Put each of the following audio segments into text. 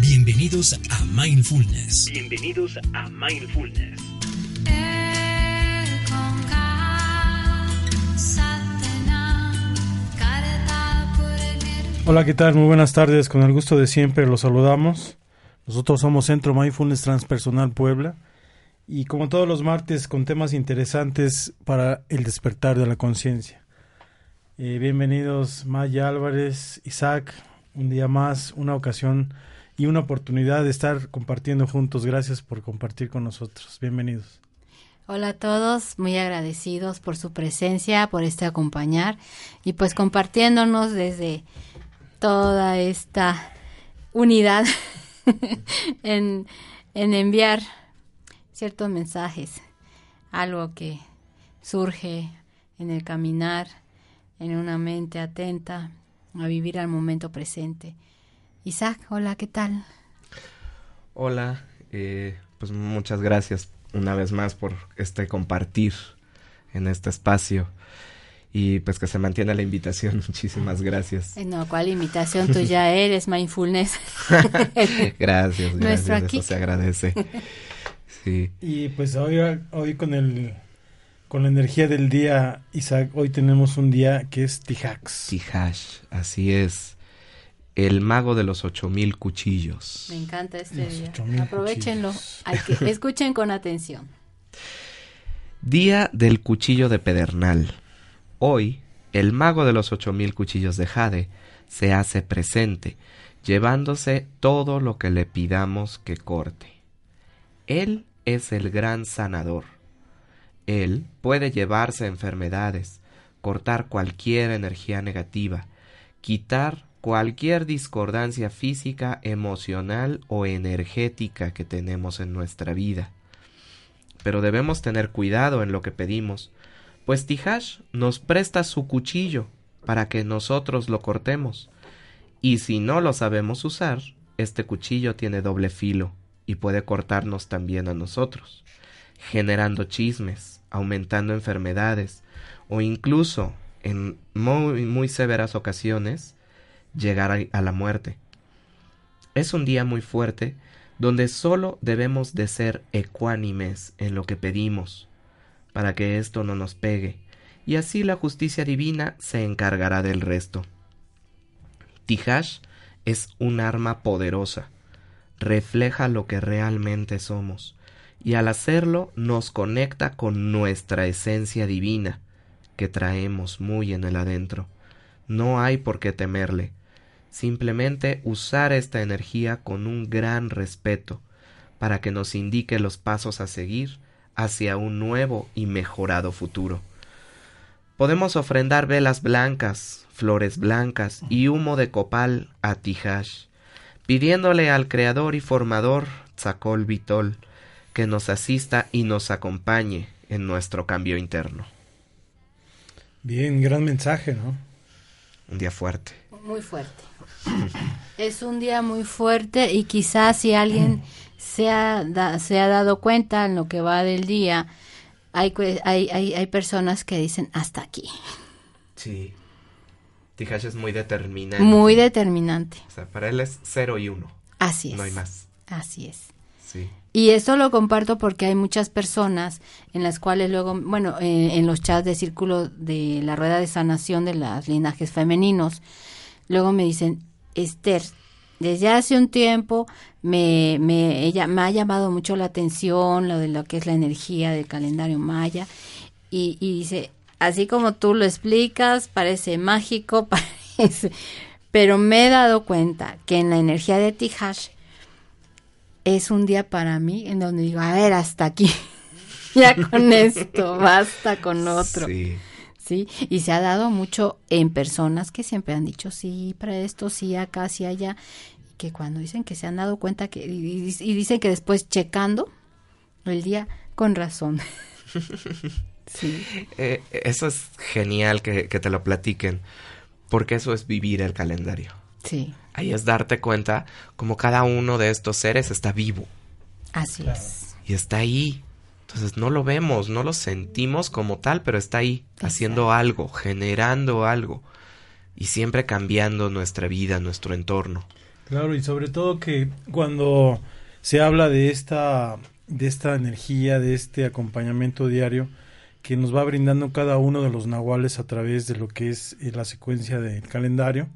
Bienvenidos a Mindfulness. Bienvenidos a Mindfulness. Hola, ¿qué tal? Muy buenas tardes. Con el gusto de siempre los saludamos. Nosotros somos Centro Mindfulness Transpersonal Puebla y como todos los martes con temas interesantes para el despertar de la conciencia. Eh, bienvenidos Maya Álvarez, Isaac, un día más, una ocasión y una oportunidad de estar compartiendo juntos. Gracias por compartir con nosotros. Bienvenidos. Hola a todos, muy agradecidos por su presencia, por este acompañar y pues compartiéndonos desde toda esta unidad en, en enviar ciertos mensajes, algo que surge en el caminar, en una mente atenta a vivir al momento presente. Isaac, hola, ¿qué tal? Hola, eh, pues muchas gracias una vez más por este compartir en este espacio y pues que se mantiene la invitación. Muchísimas gracias. Eh, no, ¿cuál invitación? Tú ya eres mindfulness. gracias, gracias. Eso se agradece. Sí. Y pues hoy, hoy con el con la energía del día, Isaac, hoy tenemos un día que es Tijax. Tijax, así es. El mago de los ocho mil cuchillos. Me encanta este día. Aprovechenlo. Hay que, escuchen con atención. Día del cuchillo de pedernal. Hoy, el mago de los ocho mil cuchillos de Jade se hace presente, llevándose todo lo que le pidamos que corte. Él es el gran sanador. Él puede llevarse enfermedades, cortar cualquier energía negativa, quitar cualquier discordancia física, emocional o energética que tenemos en nuestra vida. Pero debemos tener cuidado en lo que pedimos, pues Tijash nos presta su cuchillo para que nosotros lo cortemos. Y si no lo sabemos usar, este cuchillo tiene doble filo y puede cortarnos también a nosotros, generando chismes, aumentando enfermedades o incluso en muy, muy severas ocasiones llegar a la muerte. Es un día muy fuerte donde solo debemos de ser ecuánimes en lo que pedimos, para que esto no nos pegue, y así la justicia divina se encargará del resto. Tijash es un arma poderosa, refleja lo que realmente somos, y al hacerlo nos conecta con nuestra esencia divina, que traemos muy en el adentro. No hay por qué temerle, simplemente usar esta energía con un gran respeto, para que nos indique los pasos a seguir hacia un nuevo y mejorado futuro. Podemos ofrendar velas blancas, flores blancas y humo de copal a Tijash, pidiéndole al Creador y Formador, Tzakol Vitol, que nos asista y nos acompañe en nuestro cambio interno. Bien, gran mensaje, ¿no? Un día fuerte. Muy fuerte. Es un día muy fuerte y quizás si alguien se ha, se ha dado cuenta en lo que va del día, hay, hay, hay, hay personas que dicen hasta aquí. Sí. Tijash es muy determinante. Muy determinante. O sea, para él es cero y uno. Así es. No hay más. Así es. Sí. Y esto lo comparto porque hay muchas personas en las cuales luego, bueno, eh, en los chats de círculo de la rueda de sanación de los linajes femeninos, luego me dicen, Esther, desde hace un tiempo me, me, ella, me ha llamado mucho la atención lo de lo que es la energía del calendario maya y, y dice, así como tú lo explicas, parece mágico, parece, pero me he dado cuenta que en la energía de Tijash es un día para mí en donde digo, a ver, hasta aquí, ya con esto, basta con otro. Sí. Sí, y se ha dado mucho en personas que siempre han dicho sí para esto, sí acá, sí allá, que cuando dicen que se han dado cuenta que, y, y dicen que después checando el día, con razón. sí. Eh, eso es genial que, que te lo platiquen, porque eso es vivir el calendario. Sí, Ahí es darte cuenta como cada uno de estos seres está vivo así es. y está ahí. Entonces no lo vemos, no lo sentimos como tal, pero está ahí, haciendo algo, generando algo y siempre cambiando nuestra vida, nuestro entorno. Claro, y sobre todo que cuando se habla de esta, de esta energía, de este acompañamiento diario que nos va brindando cada uno de los nahuales a través de lo que es eh, la secuencia del calendario,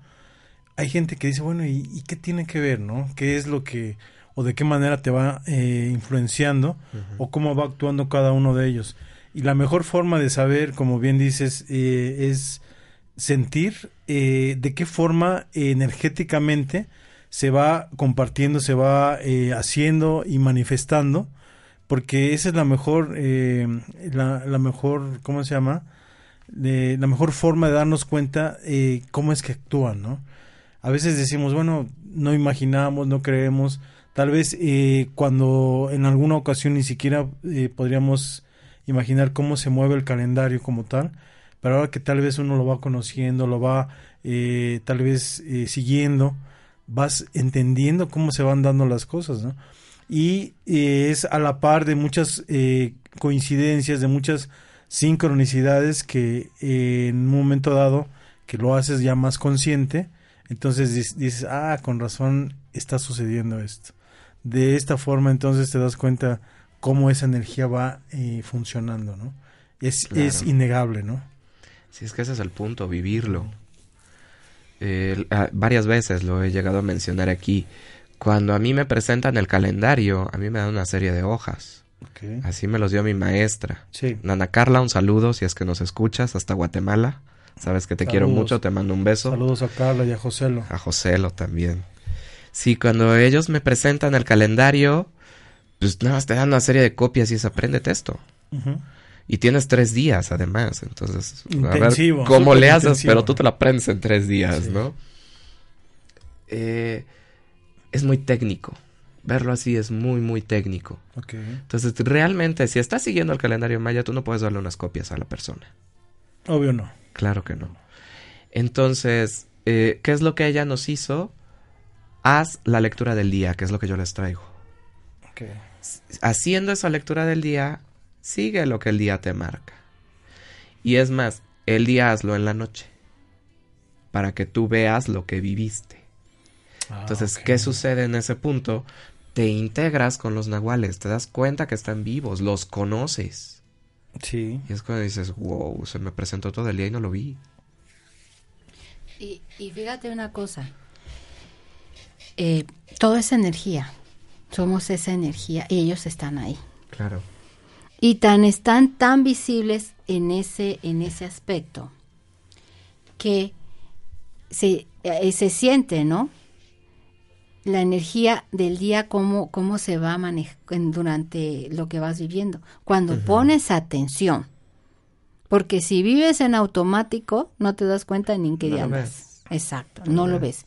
hay gente que dice, bueno, ¿y, y qué tiene que ver, no? ¿Qué es lo que, o de qué manera te va eh, influenciando, o cómo va actuando cada uno de ellos? Y la mejor forma de saber, como bien dices, eh, es sentir eh, de qué forma eh, energéticamente se va compartiendo, se va eh, haciendo y manifestando, porque esa es la mejor, eh, la, la mejor, ¿cómo se llama? De, la mejor forma de darnos cuenta eh, cómo es que actúan, ¿no? A veces decimos, bueno, no imaginamos, no creemos, tal vez eh, cuando en alguna ocasión ni siquiera eh, podríamos imaginar cómo se mueve el calendario como tal, pero ahora que tal vez uno lo va conociendo, lo va eh, tal vez eh, siguiendo, vas entendiendo cómo se van dando las cosas. Y eh, es a la par de muchas eh, coincidencias, de muchas sincronicidades que en un momento dado que lo haces ya más consciente, entonces dices, ah, con razón está sucediendo esto. De esta forma entonces te das cuenta cómo esa energía va eh, funcionando, ¿no? Es, es innegable, ¿no? Si es que ese es el punto, vivirlo. Eh, varias veces lo he llegado a mencionar aquí. Cuando a mí me presentan el calendario, a mí me dan una serie de hojas. Así me los dio mi maestra. Sí. Nana Carla, un saludo si es que nos escuchas hasta Guatemala. Sabes que te quiero mucho, te mando un beso. Saludos a Carla y a Joselo. A Joselo también. Sí, cuando ellos me presentan el calendario, pues nada más te dan una serie de copias y es apréndete esto. Y tienes tres días además, entonces a ver Intensivo, cómo le haces, intensivo. pero tú te la aprendes en tres días, Sí. ¿no? Eh, es muy técnico. Verlo así es muy, muy técnico. Ok. Entonces, realmente, si estás siguiendo el calendario maya, tú no puedes darle unas copias a la persona. Obvio no. Claro que no. Entonces, eh, ¿qué es lo que ella nos hizo? Haz la lectura del día, que es lo que yo les traigo. Ok. Haciendo esa lectura del día, sigue lo que el día te marca. Y es más, el día hazlo en la noche, para que tú veas lo que viviste. Ah, Entonces. ¿qué sucede en ese punto? Te integras con los nahuales, te das cuenta que están vivos, los conoces. Sí. Y es cuando dices, wow, se me presentó todo el día y no lo vi. Y, y fíjate una cosa, eh, toda esa energía, somos esa energía y ellos están ahí. Claro. Y tan están tan visibles en ese, en ese aspecto que se, eh, se siente, ¿no? La energía del día, cómo, cómo se va a manejar durante lo que vas viviendo. Cuando pones atención. Porque si vives en automático, no te das cuenta ni en qué No día andas. Exacto, No no, lo ves.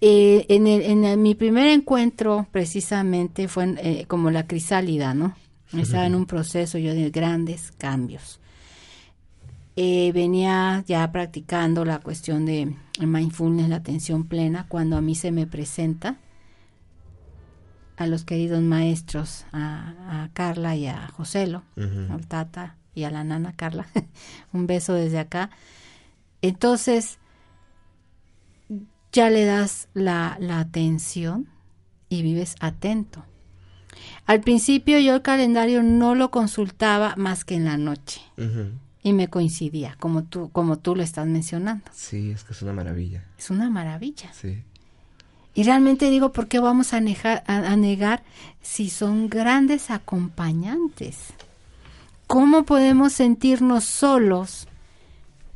Eh, en, el- en el- mi primer encuentro, precisamente, fue en, eh, como la crisálida, ¿no? Estaba en un proceso yo de grandes cambios. Eh, venía ya practicando la cuestión de mindfulness, la atención plena, cuando a mí se me presenta a los queridos maestros, a, a Carla y a Joselo, Ujú. al Tata y a la nana Carla. Un beso desde acá. Entonces, ya le das la, la atención y vives atento. Al principio yo el calendario no lo consultaba más que en la noche. Y me coincidía, como tú, como tú lo estás mencionando. Sí, es que es una maravilla. Es una maravilla. Sí. Y realmente digo, ¿por qué vamos a, a negar si son grandes acompañantes? ¿Cómo podemos sentirnos solos?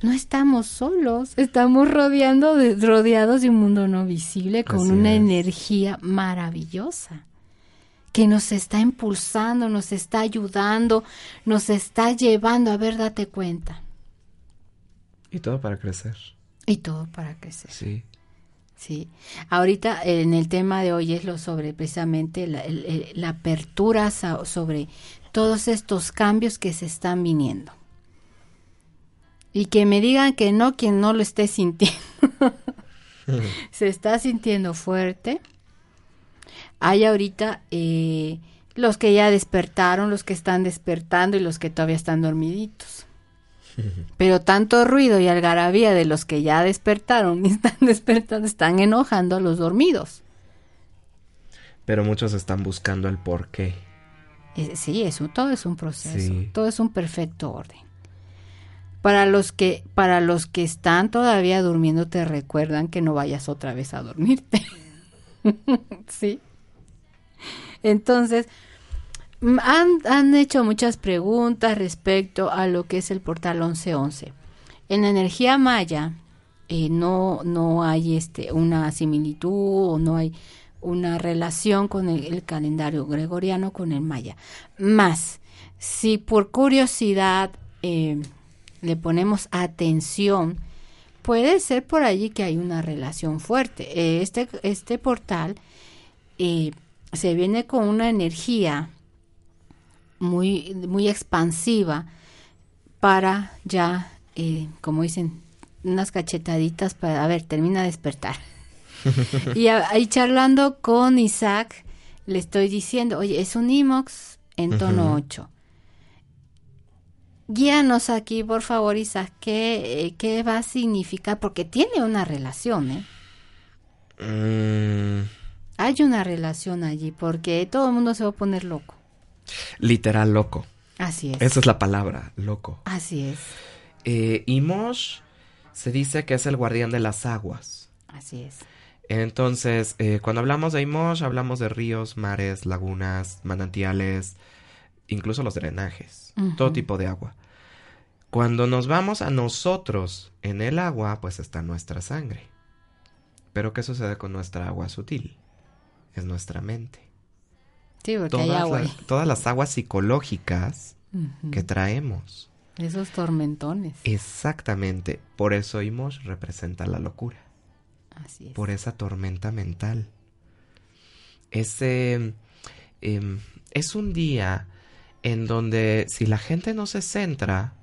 No estamos solos, estamos rodeando de, rodeados de un mundo no visible con una energía maravillosa que nos está impulsando, nos está ayudando, nos está llevando a ver, date cuenta. Y todo para crecer. Y todo para crecer. Sí. Sí. Ahorita en el tema de hoy es lo sobre precisamente la, la apertura sobre todos estos cambios que se están viniendo. Y que me digan que no, quien no lo esté sintiendo. se está sintiendo fuerte. Hay ahorita eh, los que ya despertaron, los que están despertando y los que todavía están dormiditos. Pero tanto ruido y algarabía de los que ya despertaron y están despertando están enojando a los dormidos. Pero muchos están buscando el por qué. Eh, sí, eso todo es un proceso, todo es un perfecto orden. Para los que para los que están todavía durmiendo te recuerdan que no vayas otra vez a dormirte. sí. Entonces, han, han, hecho muchas preguntas respecto a lo que es el portal 1111. En energía maya eh, no, no hay este, una similitud o no hay una relación con el, calendario gregoriano, con el maya. Más, si por curiosidad eh, le ponemos atención, puede ser por allí que hay una relación fuerte. Eh, este, este portal eh, se viene con una energía muy, muy expansiva para ya, como dicen, unas cachetaditas para, a ver, termina de despertar. y ahí charlando con Isaac, le estoy diciendo, oye, es un IMOX en tono 8. Guíanos aquí, por favor, Isaac, ¿qué, eh, ¿qué, va a significar? Porque tiene una relación, ¿eh? Mm. Hay una relación allí, porque todo el mundo se va a poner loco. Literal loco. Así es. Esa es la palabra, loco. Así es. Eh, se dice que es el guardián de las aguas. Así es. Entonces, eh, cuando hablamos de Imosh, hablamos de ríos, mares, lagunas, manantiales, incluso los drenajes, todo tipo de agua. Cuando nos vamos a nosotros en el agua, pues está nuestra sangre. Pero ¿qué sucede con nuestra agua sutil? Es nuestra mente. Sí, porque todas, hay agua todas las aguas psicológicas que traemos. Esos tormentones. Exactamente. Por eso Imosh representa la locura por esa tormenta mental. Ese em, es un día en donde si la gente no se centra,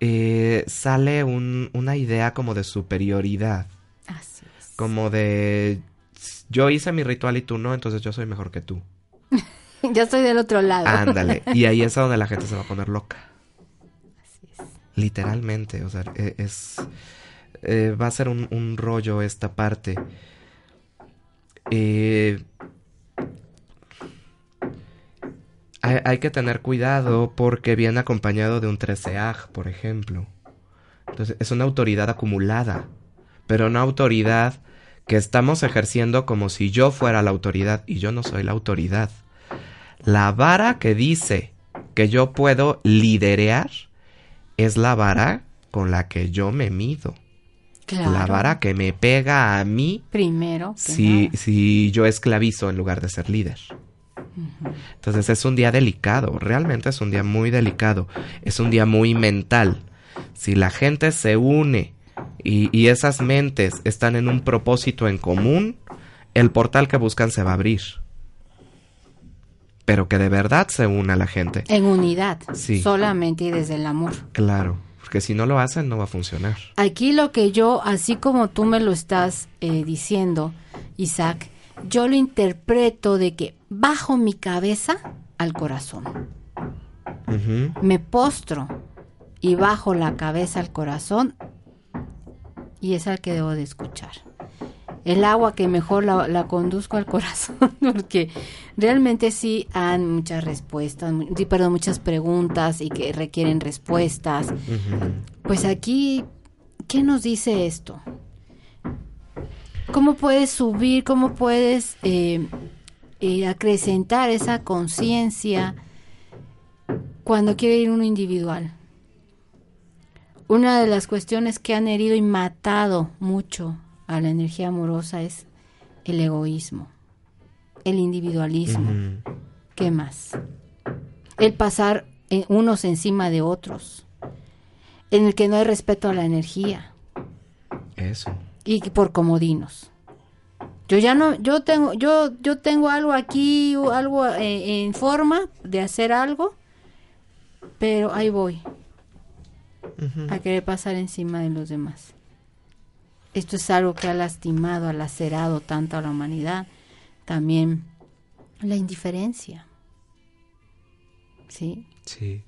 eh, sale una idea como de superioridad. Así es. Como de yo hice mi ritual y tú no, entonces yo soy mejor que tú. yo estoy del otro lado. Ándale. Y ahí es donde la gente se va a poner loca. Así es. Literalmente, o sea, e, es eh, va a ser un, rollo esta parte. Eh, hay, que tener cuidado porque viene acompañado de un treceaj, por ejemplo. Entonces, es una autoridad acumulada, pero una autoridad que estamos ejerciendo como si yo fuera la autoridad y yo no soy la autoridad. La vara que dice que yo puedo liderear es la vara con la que yo me mido. La vara que me pega a mí. Primero. Si, si yo esclavizo en lugar de ser líder. Entonces es un día delicado, realmente es un día muy delicado, es un día muy mental. Si la gente se une y, y, esas mentes están en un propósito en común, el portal que buscan se va a abrir. Pero que de verdad se una la gente. En unidad. Sí. Solamente y desde el amor. Claro porque si no lo hacen no va a funcionar. Aquí lo que yo, así como tú me lo estás eh, diciendo, Isaac, yo lo interpreto de que bajo mi cabeza al corazón. Me postro y bajo la cabeza al corazón y es al que debo de escuchar el agua que mejor la, conduzco al corazón, porque realmente sí han muchas respuestas, perdón, muchas preguntas y que requieren respuestas. Pues aquí, ¿qué nos dice esto? ¿Cómo puedes subir, cómo puedes eh, eh, acrecentar esa conciencia cuando quiere ir uno individual? Una de las cuestiones que han herido y matado mucho a la energía amorosa es el egoísmo, el individualismo. ¿Qué más? El pasar unos encima de otros, en el que no hay respeto a la energía. Eso. Y por comodinos. Yo ya no, yo tengo, yo, yo tengo algo aquí, algo eh, en forma de hacer algo, pero ahí voy a querer pasar encima de los demás. Esto es algo que ha lastimado, ha lacerado tanto a la humanidad. También la indiferencia. ¿Sí? Sí.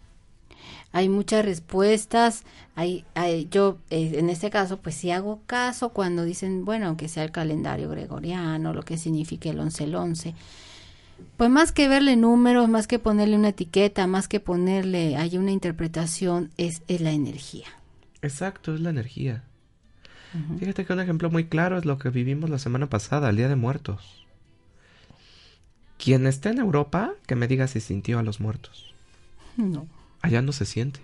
Hay muchas respuestas. Hay, yo, eh, en este caso, pues sí hago caso cuando dicen, bueno, aunque sea el calendario gregoriano, lo que significa el 11 el 11. Pues más que verle números, más que ponerle una etiqueta, más que ponerle hay una interpretación, es, es la energía. Exacto, es la energía. Fíjate que un ejemplo muy claro es lo que vivimos la semana pasada, el Día de Muertos. Quien esté en Europa, que me diga si sintió a los muertos. No. Allá no se siente.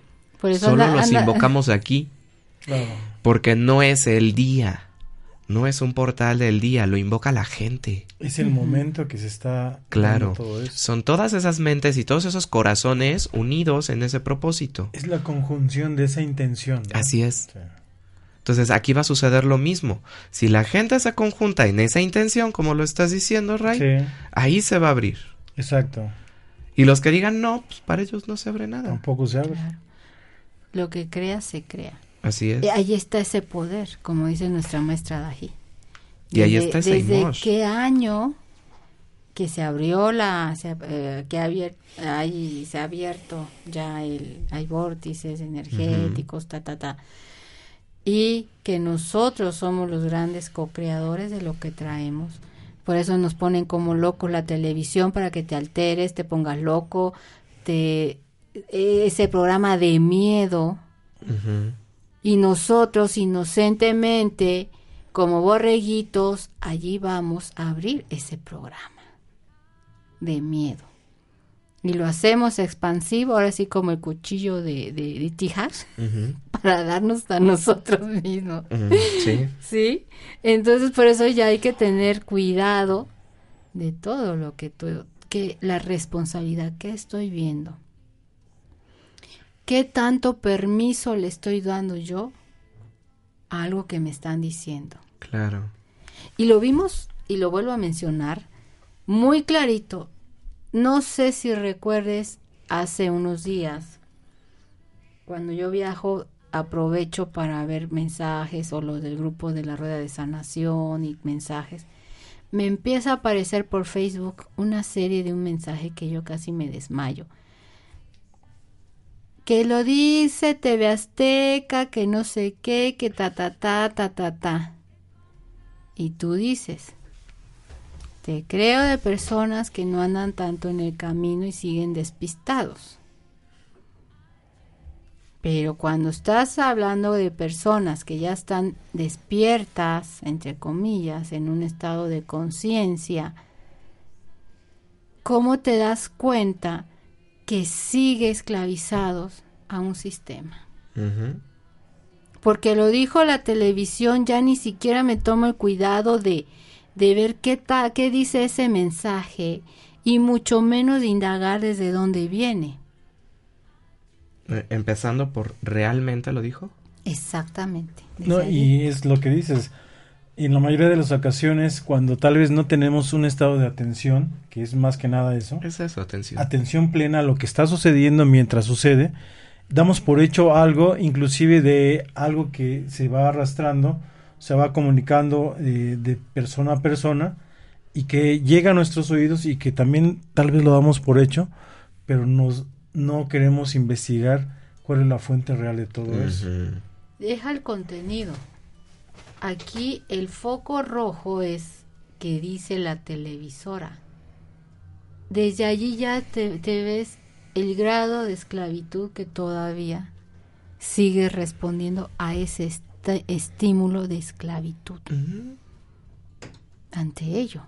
Solo los invocamos aquí. Porque no es el día. No es un portal del día, lo invoca la gente. Es el momento que se está. Claro. Son todas esas mentes y todos esos corazones unidos en ese propósito. Es la conjunción de esa intención. Así es. Entonces aquí va a suceder lo mismo. Si la gente se conjunta en esa intención, como lo estás diciendo, Ray, ahí se va a abrir. Exacto. Y los que digan no, pues para ellos no se abre nada. Tampoco se abre. Lo que crea, se crea. Así es. Y ahí está ese poder, como dice nuestra maestra Daji. Y ahí está ese ¿Desde qué año que se abrió la, se, eh, que ahí se ha abierto ya el, hay vórtices energéticos, ta, ta, ta, y que nosotros somos los grandes co-creadores de lo que traemos. Por eso nos ponen como locos la televisión para que te alteres, te pongas loco, te ese programa de miedo y nosotros inocentemente, como borreguitos, allí vamos a abrir ese programa de miedo. Y lo hacemos expansivo, ahora sí como el cuchillo de, de, Tijas, para darnos a nosotros mismos. Sí. sí. Entonces por eso ya hay que tener cuidado de todo lo que tú, que la responsabilidad que estoy viendo ¿Qué tanto permiso le estoy dando yo a algo que me están diciendo? Claro. Y lo vimos, y lo vuelvo a mencionar, muy clarito. No sé si recuerdes hace unos días, cuando yo viajo, aprovecho para ver mensajes o los del grupo de la rueda de sanación y mensajes. Me empieza a aparecer por Facebook una serie de un mensaje que yo casi me desmayo que lo dice TV Azteca, que no sé qué, que ta ta ta ta ta ta. Y tú dices, te creo de personas que no andan tanto en el camino y siguen despistados. Pero cuando estás hablando de personas que ya están despiertas, entre comillas, en un estado de conciencia, ¿cómo te das cuenta que sigue esclavizados a un sistema. Porque lo dijo la televisión, ya ni siquiera me tomo el cuidado de, de ver qué, ta, qué dice ese mensaje y mucho menos de indagar desde dónde viene. Eh, empezando por, ¿realmente lo dijo? Exactamente. No, y es lo que dices, en la mayoría de las ocasiones, cuando tal vez no tenemos un estado de atención, que es más que nada eso. Es eso, atención. Atención plena a lo que está sucediendo mientras sucede. Damos por hecho algo, inclusive de algo que se va arrastrando, se va comunicando eh, de persona a persona y que llega a nuestros oídos y que también tal vez lo damos por hecho, pero nos, no queremos investigar cuál es la fuente real de todo eso. Deja el contenido Aquí el foco rojo es que dice la televisora. Desde allí ya te, ves el grado de esclavitud que todavía sigue respondiendo a ese estímulo de esclavitud. ante ello.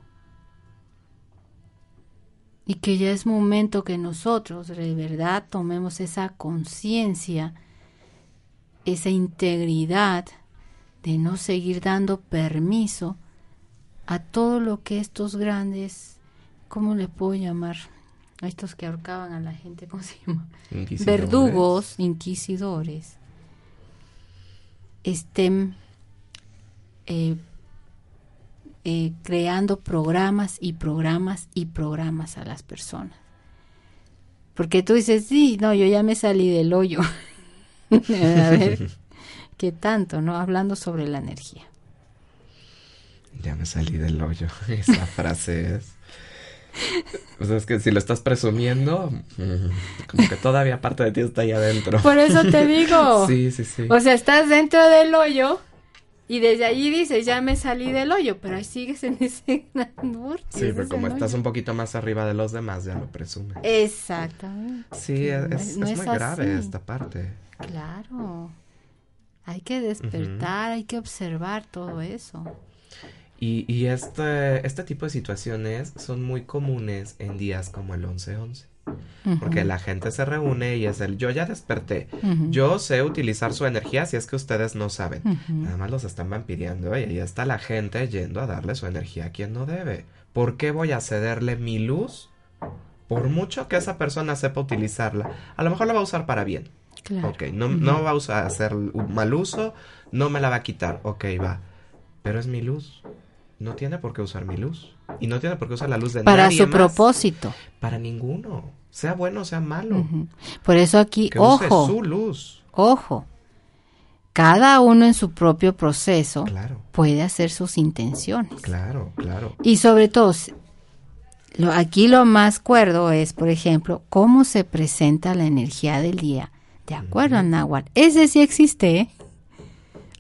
Y que ya es momento que nosotros de verdad tomemos esa conciencia, esa integridad de no seguir dando permiso a todo lo que estos grandes, ¿cómo le puedo llamar? A estos que ahorcaban a la gente, ¿cómo se llama? Verdugos, inquisidores, estén eh, eh, creando programas y programas y programas a las personas. Porque tú dices, sí, no, yo ya me salí del hoyo. a ver, ¿qué tanto, no? Hablando sobre la energía. Ya me salí del hoyo. Esa frase es. O sea, es que si lo estás presumiendo, mm, como que todavía parte de ti está ahí adentro. Por eso te digo. sí, sí, sí. O sea, estás dentro del hoyo y desde allí dices, ya me salí del hoyo, pero ahí sigues en ese gran Sí, pero como estás un poquito más arriba de los demás, ya lo presumes. Exactamente. Sí, es, muy grave esta parte. Claro. Hay que despertar, hay que observar todo eso. Y, y este, este tipo de situaciones son muy comunes en días como el 11-11. Porque la gente se reúne y es el yo ya desperté. Yo sé utilizar su energía si es que ustedes no saben. Nada más los están vampiriando y ahí está la gente yendo a darle su energía a quien no debe. ¿Por qué voy a cederle mi luz? Por mucho que esa persona sepa utilizarla, a lo mejor la va a usar para bien. Claro. Ok, no, no va a hacer un mal uso, no me la va a quitar. Ok, va. Pero es mi luz no tiene por qué usar mi luz. Y no tiene por qué usar la luz de Para su propósito. Para ninguno. Sea bueno o sea malo. Por eso aquí, ojo. su luz. Ojo. Cada uno en su propio proceso puede hacer sus intenciones. Claro, claro. Y sobre todo, lo, aquí lo más cuerdo es, por ejemplo, cómo se presenta la energía del día. De acuerdo Nahuatl. Ese sí existe, ¿eh?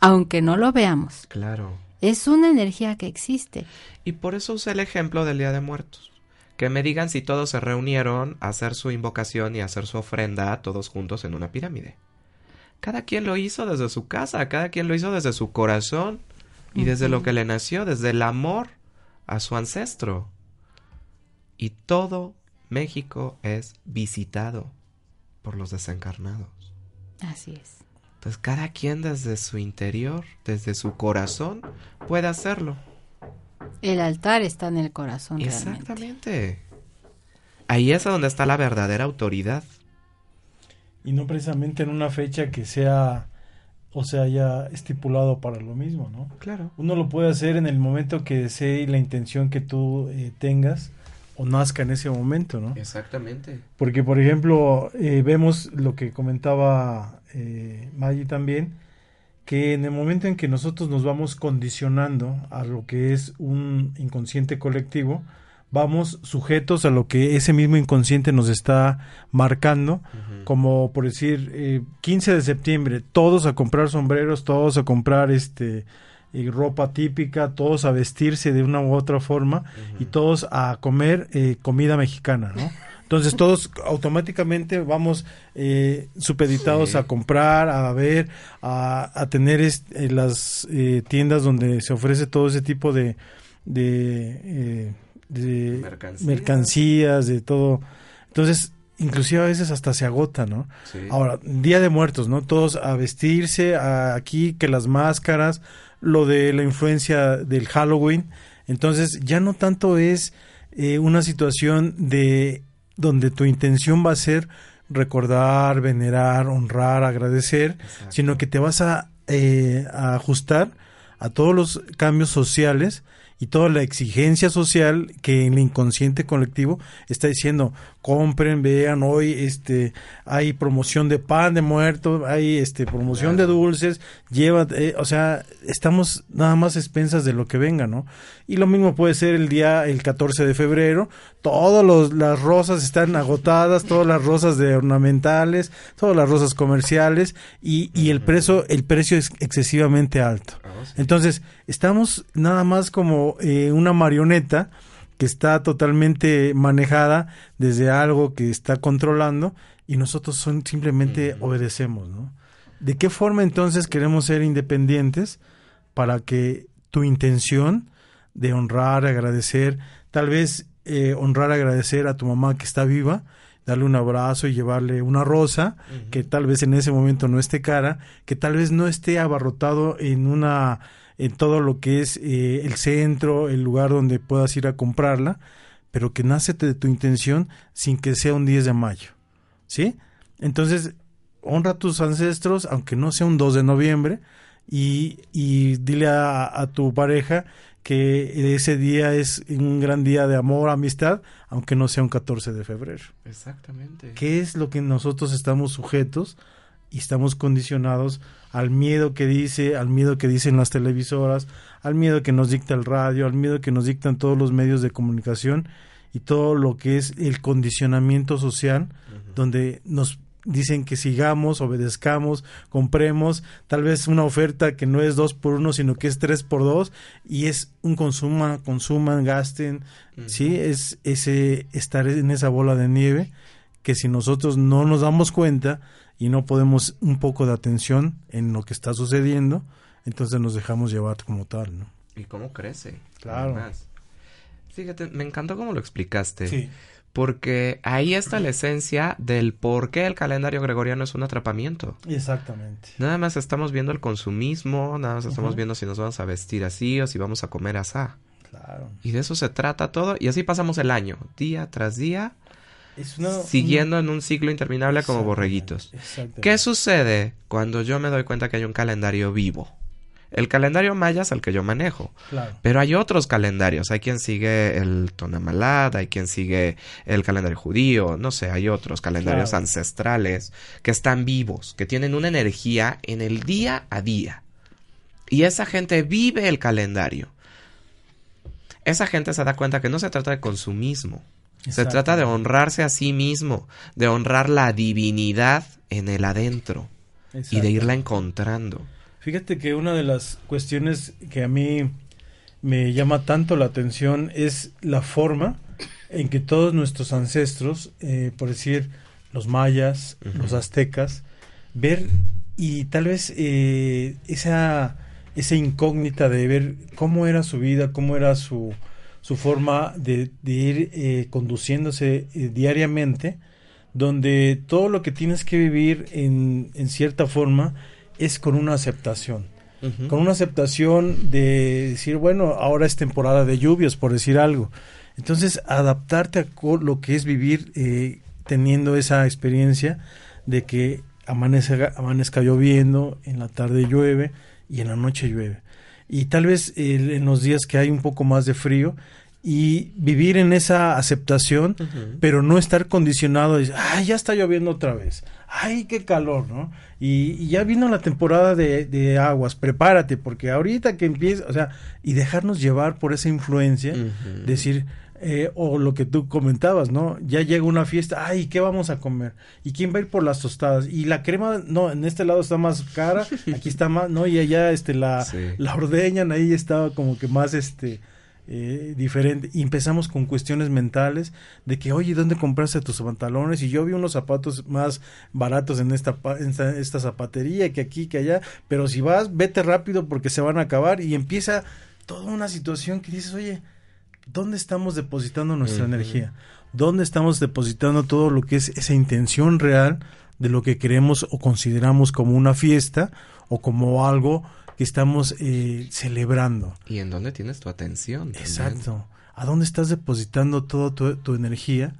aunque no lo veamos. Claro. Es una energía que existe. Y por eso usé el ejemplo del Día de Muertos. Que me digan si todos se reunieron a hacer su invocación y a hacer su ofrenda todos juntos en una pirámide. Cada quien lo hizo desde su casa, cada quien lo hizo desde su corazón y desde lo que le nació, desde el amor a su ancestro. Y todo México es visitado por los desencarnados. Así es. Entonces cada quien desde su interior, desde su corazón, puede hacerlo. El altar está en el corazón. Exactamente. Ahí es donde está la verdadera autoridad. Y no precisamente en una fecha que sea o sea ya estipulado para lo mismo, ¿no? Claro. Uno lo puede hacer en el momento que desee y la intención que tú eh, tengas o nazca en ese momento, ¿no? Exactamente. Porque, por ejemplo, eh, vemos lo que comentaba eh, Maggie también, que en el momento en que nosotros nos vamos condicionando a lo que es un inconsciente colectivo, vamos sujetos a lo que ese mismo inconsciente nos está marcando, como por decir, eh, 15 de septiembre, todos a comprar sombreros, todos a comprar este y ropa típica, todos a vestirse de una u otra forma y todos a comer eh, comida mexicana, ¿no? Entonces todos automáticamente vamos eh, supeditados a comprar, a ver, a, tener eh, las eh, tiendas donde se ofrece todo ese tipo de, de, mercancías. de todo. Entonces inclusive a veces hasta se agota, ¿no? Ahora, Día de Muertos, ¿no? Todos a vestirse, aquí que las máscaras, lo de la influencia del Halloween. Entonces ya no tanto es eh, una situación de donde tu intención va a ser recordar, venerar, honrar, agradecer, sino que te vas a, eh, a ajustar a todos los cambios sociales y toda la exigencia social que en el inconsciente colectivo está diciendo compren vean hoy este hay promoción de pan de muerto hay este promoción de dulces lleva eh, o sea estamos nada más expensas de lo que venga no y lo mismo puede ser el día el 14 de febrero todas las rosas están agotadas todas las rosas de ornamentales todas las rosas comerciales y, y el precio el precio es excesivamente alto. Ah, entonces estamos nada más como eh, una marioneta que está totalmente manejada desde algo que está controlando y nosotros son, simplemente obedecemos, ¿no? ¿De qué forma entonces queremos ser independientes para que tu intención de honrar, agradecer, tal vez eh, honrar, agradecer a tu mamá que está viva, darle un abrazo y llevarle una rosa, que tal vez en ese momento no esté cara, que tal vez no esté abarrotado en una en todo lo que es eh, el centro, el lugar donde puedas ir a comprarla, pero que nace de tu intención sin que sea un 10 de mayo. ¿Sí? Entonces, honra a tus ancestros, aunque no sea un 2 de noviembre, y, y dile a, a tu pareja que ese día es un gran día de amor, amistad, aunque no sea un 14 de febrero. Exactamente. ¿Qué es lo que nosotros estamos sujetos y estamos condicionados al miedo que dice, al miedo que dicen las televisoras, al miedo que nos dicta el radio, al miedo que nos dictan todos los medios de comunicación y todo lo que es el condicionamiento social, donde nos dicen que sigamos, obedezcamos, compremos, tal vez una oferta que no es dos por uno, sino que es tres por dos, y es un consuma, consuman, gasten, sí, es ese estar en esa bola de nieve que si nosotros no nos damos cuenta y no podemos un poco de atención en lo que está sucediendo, entonces nos dejamos llevar como tal, ¿no? ¿Y cómo crece? Claro. Además. Fíjate, me encantó cómo lo explicaste. Sí. Porque ahí está la esencia del por qué el calendario gregoriano es un atrapamiento. Exactamente. Nada más estamos viendo el consumismo, nada más estamos viendo si nos vamos a vestir así o si vamos a comer asá. Claro. Y de eso se trata todo. Y así pasamos el año, día tras día, Es una, siguiendo en un ciclo interminable como borreguitos. exactamente. ¿Qué sucede cuando yo me doy cuenta que hay un calendario vivo? El calendario maya es el que yo manejo. Claro. Pero hay otros calendarios. Hay quien sigue el Tonamalad, hay quien sigue el calendario judío, no sé, hay otros calendarios Claro. ancestrales que están vivos, que tienen una energía en el día a día. Y esa gente vive el calendario. Esa gente se da cuenta que no se trata de consumismo. Se trata de honrarse a sí mismo, de honrar la divinidad en el adentro y de irla encontrando. Fíjate que una de las cuestiones que a mí me llama tanto la atención es la forma en que todos nuestros ancestros, eh, por decir los mayas, los aztecas, ver y tal vez eh, esa, esa incógnita de ver cómo era su vida, cómo era su, su forma de, de ir eh, conduciéndose eh, diariamente, donde todo lo que tienes que vivir en, en cierta forma es con una aceptación. Con una aceptación de decir, bueno, ahora es temporada de lluvias, por decir algo. Entonces, adaptarte a lo que es vivir eh, teniendo esa experiencia de que amanezca, amanezca lloviendo, en la tarde llueve y en la noche llueve. Y tal vez eh, en los días que hay un poco más de frío y vivir en esa aceptación, pero no estar condicionado a decir, ay, ya está lloviendo otra vez, ay, qué calor, ¿no? Y, y ya vino la temporada de, de aguas, prepárate, porque ahorita que empieza, o sea, y dejarnos llevar por esa influencia, decir, eh, o lo que tú comentabas, ¿no? Ya llega una fiesta, ay, ¿qué vamos a comer? ¿Y quién va a ir por las tostadas? Y la crema, no, en este lado está más cara, aquí está más, ¿no? Y allá, este, la, Sí. la ordeñan, ahí estaba como que más, este, eh, diferente. Y empezamos con cuestiones mentales de que, oye, ¿dónde compraste tus pantalones? Y yo vi unos zapatos más baratos en esta, en esta, esta zapatería que aquí, que allá. Pero si vas, vete rápido porque se van a acabar. Y empieza toda una situación que dices, oye, ¿dónde estamos depositando nuestra energía? ¿Dónde estamos depositando todo lo que es esa intención real de lo que queremos o consideramos como una fiesta o como algo que estamos eh, celebrando? ¿Y en dónde tienes tu atención? también? Exacto. ¿A dónde estás depositando toda tu, tu energía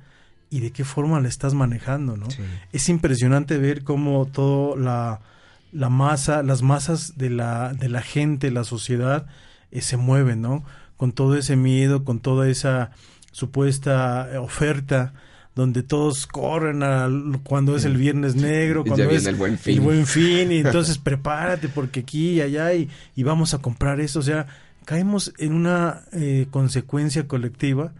y de qué forma la estás manejando, no? Sí. Es impresionante ver cómo todo la, la masa, las masas de la, de la gente, la sociedad, eh, se mueven, ¿no? Con todo ese miedo, con toda esa supuesta eh, oferta donde todos corren a, cuando es el viernes negro, cuando es el Buen Fin. el buen fin, y entonces prepárate porque aquí y allá y, y vamos a comprar eso, o sea, caemos en una eh, consecuencia colectiva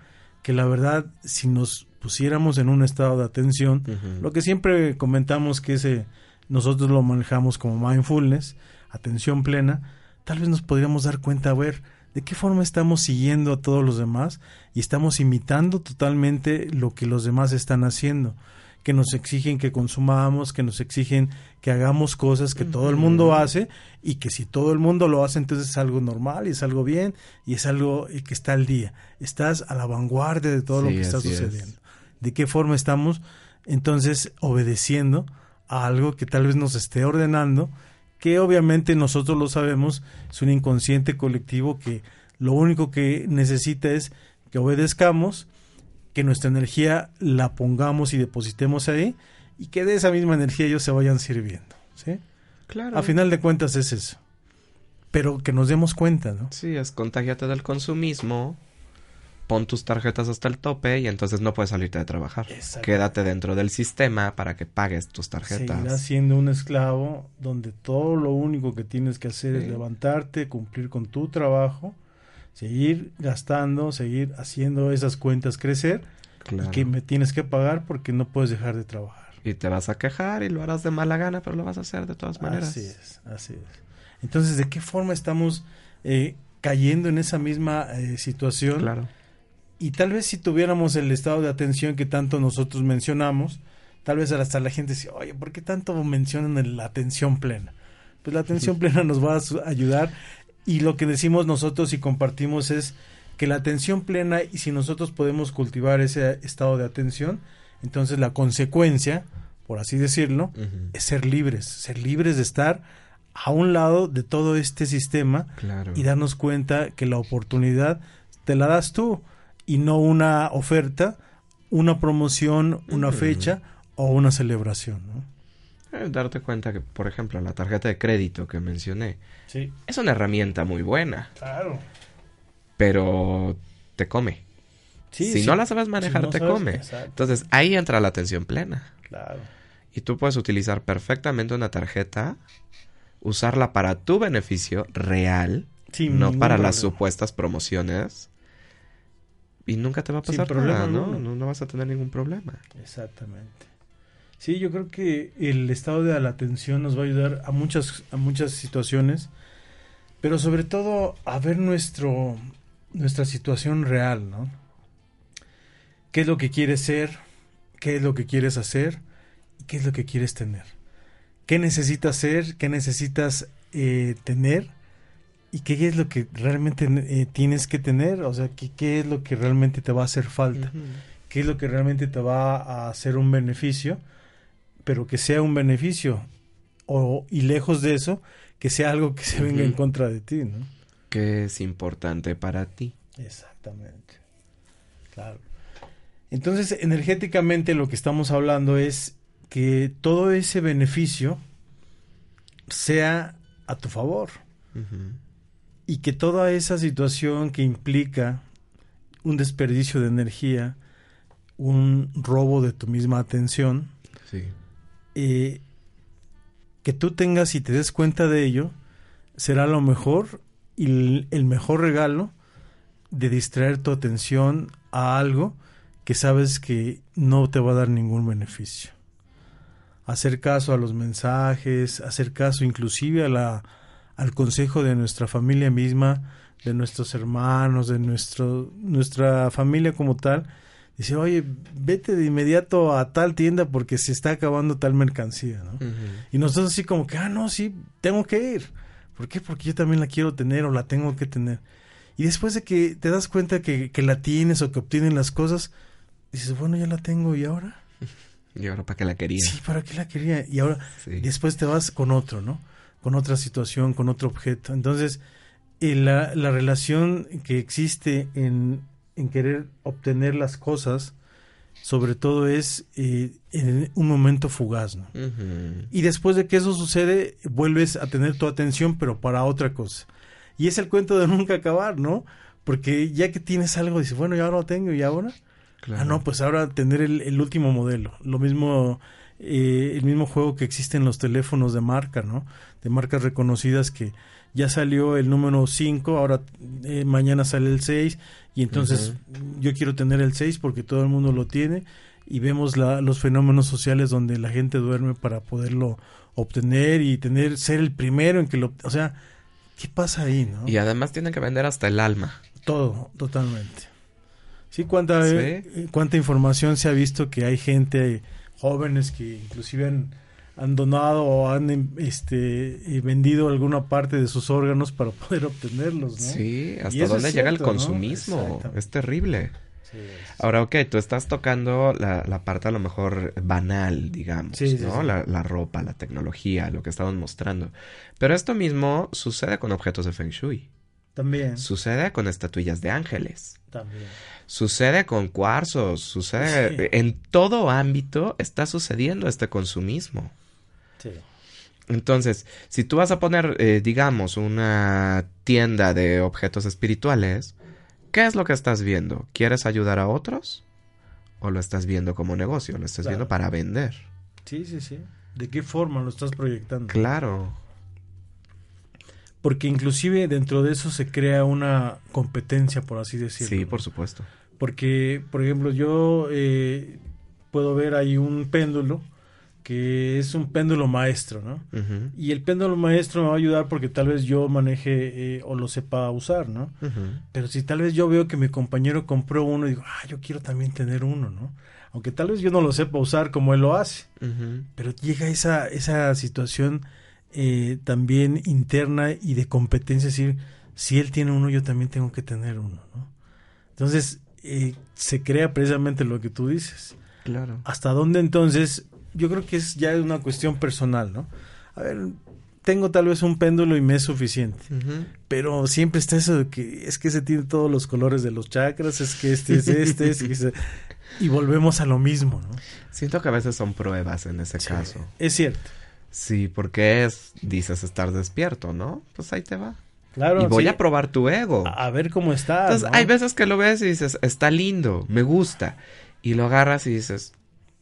que la verdad si nos pusiéramos en un estado de atención, lo que siempre comentamos que ese nosotros lo manejamos como mindfulness, atención plena, tal vez nos podríamos dar cuenta a ver de qué forma estamos siguiendo a todos los demás y estamos imitando totalmente lo que los demás están haciendo. que nos exigen que consumamos, que nos exigen que hagamos cosas que todo el mundo hace y que si todo el mundo lo hace entonces es algo normal y es algo bien y es algo eh, que está al día. Estás a la vanguardia de todo lo que está sucediendo. ¿De qué forma estamos entonces obedeciendo a algo que tal vez nos esté ordenando? Que obviamente nosotros lo sabemos, es un inconsciente colectivo que lo único que necesita es que obedezcamos, que nuestra energía la pongamos y depositemos ahí y que de esa misma energía ellos se vayan sirviendo, ¿sí? Claro. A final de cuentas es eso. Pero que nos demos cuenta, ¿no? Sí, es contagiate del consumismo, pon tus tarjetas hasta el tope y entonces no puedes salirte de trabajar. Quédate dentro del sistema para que pagues tus tarjetas. Seguirás siendo un esclavo donde todo lo único que tienes que hacer es levantarte, cumplir con tu trabajo, seguir gastando, seguir haciendo esas cuentas crecer y que me tienes que pagar porque no puedes dejar de trabajar. Y te vas a quejar y lo harás de mala gana, pero lo vas a hacer de todas maneras. Así es, así es. Entonces, ¿de qué forma estamos eh, cayendo en esa misma eh, situación? Claro y tal vez si tuviéramos el estado de atención que tanto nosotros mencionamos, tal vez hasta la gente dice, oye, ¿por qué tanto mencionan la atención plena? Pues la atención plena nos va a ayudar y lo que decimos nosotros y compartimos es que la atención plena y si nosotros podemos cultivar ese estado de atención, entonces la consecuencia, por así decirlo, es ser libres, ser libres de estar a un lado de todo este sistema y darnos cuenta que la oportunidad te la das tú y no una oferta, una promoción, una fecha o una celebración. ¿no? Eh, darte cuenta que, por ejemplo, la tarjeta de crédito que mencioné es una herramienta muy buena. Claro. Pero te come. si no la sabes manejar, te come. Entonces ahí entra la atención plena. Claro. Y tú puedes utilizar perfectamente una tarjeta, usarla para tu beneficio real, no para las supuestas promociones y nunca te va a pasar problema, ¿no? ¿no? vas a tener ningún problema. Exactamente. Sí, yo creo que el estado de la atención nos va a ayudar a muchas, a muchas situaciones, pero sobre todo a ver nuestro, nuestra situación real, ¿no? ¿Qué es lo que quieres ser? ¿Qué es lo que quieres hacer? ¿Qué es lo que quieres tener? ¿Qué necesitas ser? ¿Qué necesitas eh, tener? ¿Y qué es lo que realmente eh, tienes que tener? O sea, ¿qué, ¿qué, es lo que realmente te va a hacer falta? ¿Qué es lo que realmente te va a hacer un beneficio? Pero que sea un beneficio. O, y lejos de eso, que sea algo que se venga en contra de ti, ¿no? Que es importante para ti. Exactamente. Claro. Entonces, energéticamente lo que estamos hablando es que todo ese beneficio sea a tu favor y que toda esa situación que implica un desperdicio de energía, un robo de tu misma atención, eh, que tú tengas y te des cuenta de ello, será lo mejor y el, mejor regalo de distraer tu atención a algo que sabes que no te va a dar ningún beneficio. Hacer caso a los mensajes, hacer caso inclusive a la al consejo de nuestra familia misma, de nuestros hermanos, de nuestro, nuestra familia como tal, dice, oye, vete de inmediato a tal tienda porque se está acabando tal mercancía, ¿no? Y nosotros así como que, ah, no, sí, tengo que ir. ¿Por qué? Porque yo también la quiero tener o la tengo que tener. Y después de que te das cuenta que, que la tienes o que obtienen las cosas, dices, bueno, ya la tengo y ahora. ¿Y ahora para qué la quería? Sí, para qué la quería. Y ahora, después te vas con otro, ¿no? Con otra situación, con otro objeto. Entonces, eh, la, la, relación que existe en, en, querer obtener las cosas, sobre todo es eh, en un momento fugaz, ¿no? Y después de que eso sucede, vuelves a tener tu atención, pero para otra cosa. Y es el cuento de nunca acabar, ¿no? Porque ya que tienes algo, dices, bueno, ya ahora lo tengo, ¿y ahora? Ah, no, pues ahora tener el, el último modelo. Lo mismo eh, el mismo juego que existe en los teléfonos de marca, ¿no? De marcas reconocidas que ya salió el número 5, ahora eh, mañana sale el 6 y entonces yo quiero tener el 6 porque todo el mundo lo tiene y vemos la, los fenómenos sociales donde la gente duerme para poderlo obtener y tener ser el primero en que lo, o sea, ¿qué pasa ahí, no? Y además tienen que vender hasta el alma. Todo, totalmente. Sí, cuánta, ¿Sí? Eh, cuánta información se ha visto que hay gente jóvenes que inclusive han, han donado o han em, este, eh, vendido alguna parte de sus órganos para poder obtenerlos, ¿no? Sí, hasta dónde llega el consumismo. Es terrible. Sí, es- Ahora, ok, tú estás tocando la, la parte a lo mejor banal, digamos, Sí, ¿no? sí. La, la ropa, la tecnología, lo que estaban mostrando. Pero esto mismo sucede con objetos de Feng Shui. También, Sucede con estatuillas de ángeles. también. Sucede con cuarzos. Sucede... Sí. En todo ámbito está sucediendo este consumismo. Sí. Entonces, si tú vas a poner, eh, digamos, una tienda de objetos espirituales, ¿qué es lo que estás viendo? ¿Quieres ayudar a otros? ¿O lo estás viendo como negocio? ¿Lo estás Claro. viendo para vender? sí, sí, sí. ¿De qué forma lo estás proyectando? Claro. Porque inclusive dentro de eso se crea una competencia, por así decirlo. Sí, por supuesto. Porque, por ejemplo, yo eh, puedo ver ahí un péndulo que es un péndulo maestro, ¿no? Y el péndulo maestro me va a ayudar porque tal vez yo maneje eh, o lo sepa usar, ¿no? Pero si tal vez yo veo que mi compañero compró uno y digo, ah, yo quiero también tener uno, ¿no? Aunque tal vez yo no lo sepa usar como él lo hace. Pero llega esa, esa situación eh, también interna y de competencia, es decir, si él tiene uno, yo también tengo que tener uno, ¿no? Entonces, eh, se crea precisamente lo que tú dices. Claro. ¿Hasta dónde entonces? Yo creo que es ya una cuestión personal, ¿no? A ver, tengo tal vez un péndulo y me es suficiente. Pero siempre está eso de que es que ese tiene todos los colores de los chakras, es que este es este, es que y volvemos a lo mismo, ¿no? Siento que a veces son pruebas en ese Sí, caso. Es cierto. Sí, porque es, dices estar despierto, ¿no? Pues ahí te va. Claro. y voy sí. a probar tu ego. a, a ver cómo está. Entonces, ¿no? hay veces que lo ves y dices, está lindo, me gusta. Y lo agarras y dices,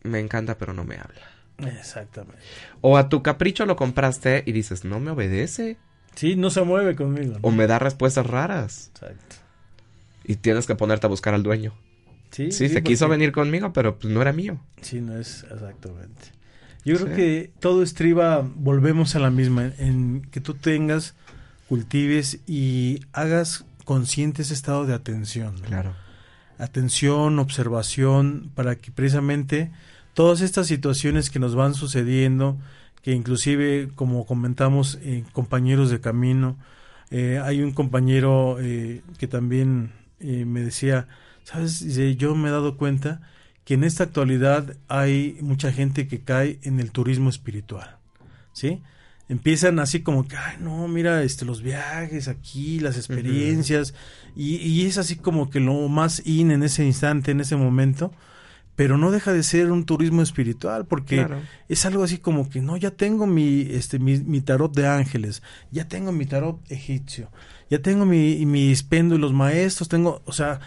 me encanta, pero no me habla. Exactamente. O a tu capricho lo compraste y dices, no me obedece. Sí, no se mueve conmigo. ¿no? O me da respuestas raras. Exacto. Y tienes que ponerte a buscar al dueño. Sí, Sí, se quiso venir conmigo, pero pues no era mío. Sí, no es exactamente. Yo creo Sí. que todo estriba, volvemos a la misma, en que tú tengas, cultives y hagas consciente ese estado de atención. ¿no? Claro. atención, observación, para que precisamente todas estas situaciones que nos van sucediendo, que inclusive, como comentamos, eh, compañeros de camino, eh, hay un compañero eh, que también eh, me decía, sabes, yo me he dado cuenta que en esta actualidad hay mucha gente que cae en el turismo espiritual, ¿sí? Empiezan así como que, ay, no, mira, este, los viajes aquí, las experiencias, y, y es así como que lo más in en ese instante, en ese momento, pero no deja de ser un turismo espiritual, porque Claro. es algo así como que, no, ya tengo mi, este, mi, mi tarot de ángeles, ya tengo mi tarot egipcio, ya tengo mi, mis péndulos maestros, tengo, o sea,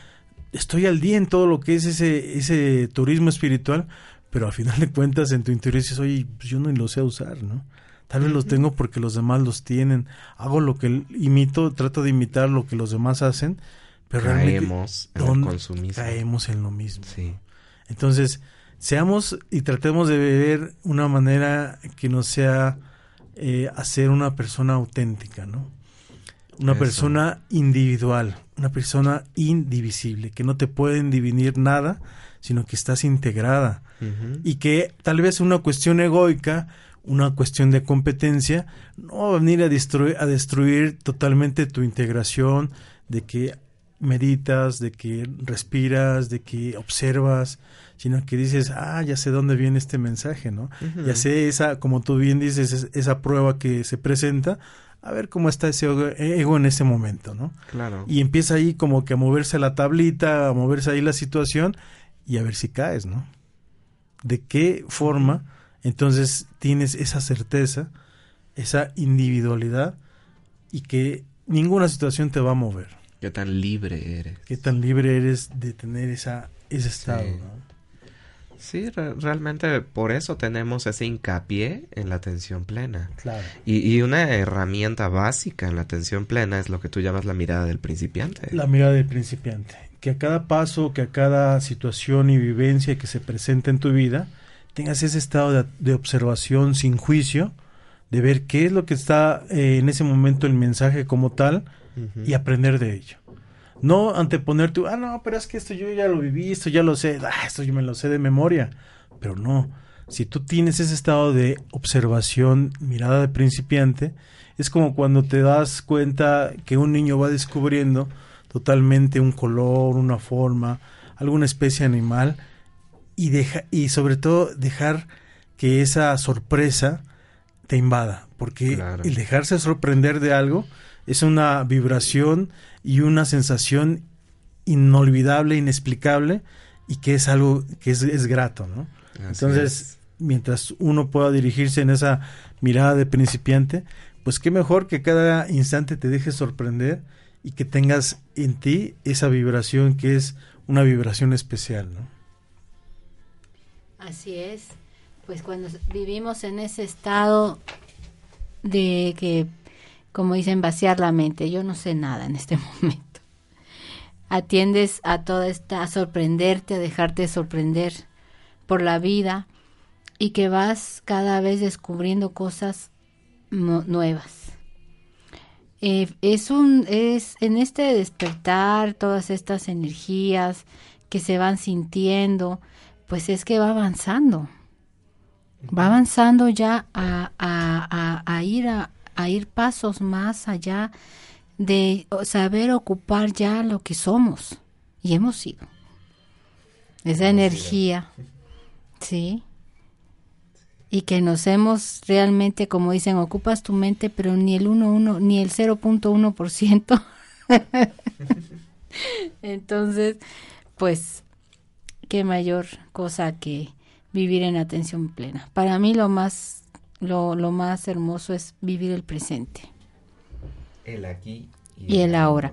estoy al día en todo lo que es ese, ese turismo espiritual, pero al final de cuentas en tu interior dices, oye, pues yo no lo sé usar, ¿no? Tal vez los tengo porque los demás los tienen. Hago lo que imito, trato de imitar lo que los demás hacen, pero realmente Caemos en el ¿dónde consumismo. caemos en lo mismo. Sí. Entonces, seamos y tratemos de ver una manera que nos sea eh, hacer una persona auténtica, ¿no? Una Eso. persona individual, una persona indivisible, que no te pueden dividir nada, sino que estás integrada y que tal vez una cuestión egoica, una cuestión de competencia, no va a venir a destruir, a destruir totalmente tu integración, de que meditas, de que respiras, de que observas, sino que dices, ah, ya sé dónde viene este mensaje, ¿no? Ya sé esa, como tú bien dices, es- esa prueba que se presenta, a ver cómo está ese ego, en ese momento, ¿no? Claro. Y empieza ahí como que a moverse la tablita, a moverse ahí la situación y a ver si caes, ¿no? ¿De qué forma entonces tienes esa certeza, esa individualidad y que ninguna situación te va a mover? Qué tan libre eres. ¿Qué tan libre eres de tener esa, ese estado? Sí. ¿no? Sí, re- realmente por eso tenemos ese hincapié en la atención plena. Claro. Y, y una herramienta básica en la atención plena es lo que tú llamas la mirada del principiante. La mirada del principiante. Que a cada paso, que a cada situación y vivencia que se presenta en tu vida, tengas ese estado de, de observación sin juicio, de ver qué es lo que está eh, en ese momento el mensaje como tal y aprender de ello. No anteponerte, ah, no, pero es que esto yo ya lo viví, esto ya lo sé, ah, esto yo me lo sé de memoria. Pero no, si tú tienes ese estado de observación, mirada de principiante, es como cuando te das cuenta que un niño va descubriendo totalmente un color, una forma, alguna especie animal y deja y sobre todo dejar que esa sorpresa te invada, porque el dejarse sorprender de algo es una vibración y una sensación inolvidable, inexplicable y que es algo que es, grato, ¿no? Entonces, mientras uno pueda dirigirse en esa mirada de principiante, pues qué mejor que cada instante te dejes sorprender y que tengas en ti esa vibración que es una vibración especial, ¿no? Así es. Pues cuando vivimos en ese estado de que, como dicen, vaciar la mente, yo no sé nada en este momento. Atiendes a toda esta, a sorprenderte, a dejarte sorprender por la vida y que vas cada vez descubriendo cosas nuevas. Eh, es un, es en este despertar todas estas energías que se van sintiendo, pues es que va avanzando, va avanzando ya a, a, ir a, ir pasos más allá de saber ocupar ya lo que somos y hemos sido. Esa energía, sí. Y que nos hemos realmente, como dicen, ocupas tu mente, pero ni el 1, ni el 0.1%. Entonces, pues qué mayor cosa que vivir en atención plena. Para mí lo más, lo, lo más hermoso es vivir el presente. El aquí y, el ahora.